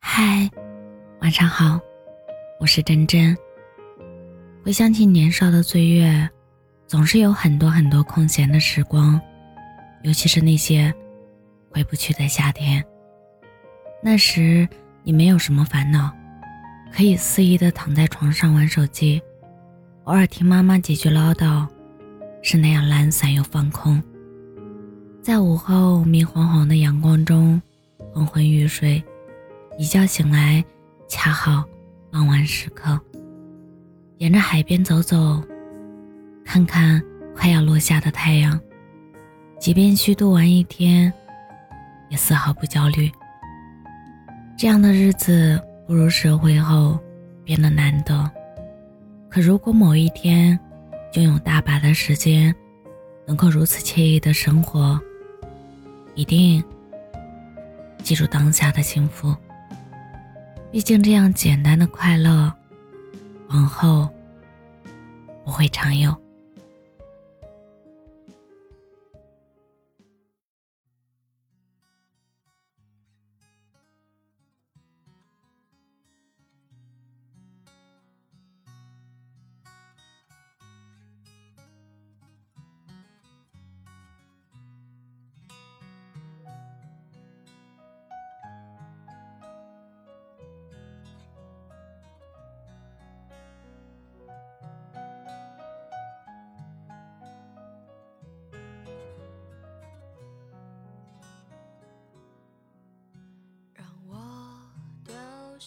嗨，晚上好，我是真真。回想起年少的岁月，总是有很多很多空闲的时光，尤其是那些回不去的夏天。那时你没有什么烦恼，可以肆意的躺在床上玩手机，偶尔听妈妈几句唠叨，是那样懒散又放空。在午后明晃晃的阳光中昏昏欲睡，一觉醒来恰好傍晚时刻。沿着海边走走，看看快要落下的太阳，即便虚度完一天，也丝毫不焦虑。这样的日子步入社会后变得难得，可如果某一天拥有大把的时间，能够如此惬意的生活。一定记住当下的幸福，毕竟这样简单的快乐，往后不会常有。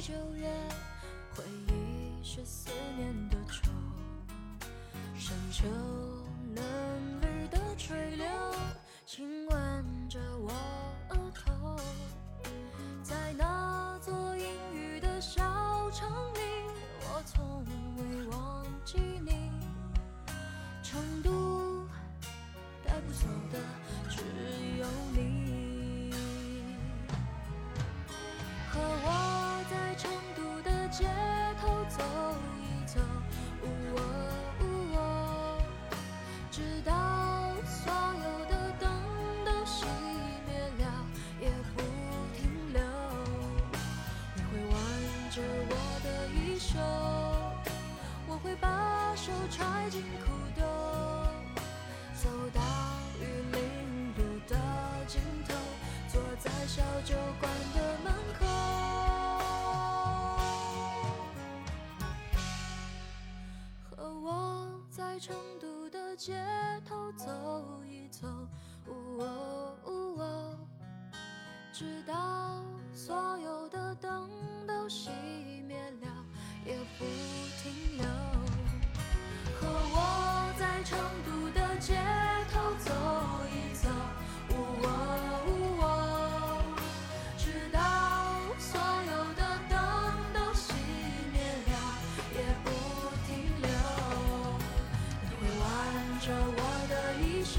九月，回忆是思念的愁。深秋嫩绿的垂柳，亲吻着我揣进裤兜，走到玉林路的尽头，坐在小酒馆的门口，和我在成都的街头走一走，呜哦呜哦，直到所有的灯都熄灭了，也不停留。街头走一走喔喔直到所有的灯都熄灭了也不停留。你会挽着我的衣袖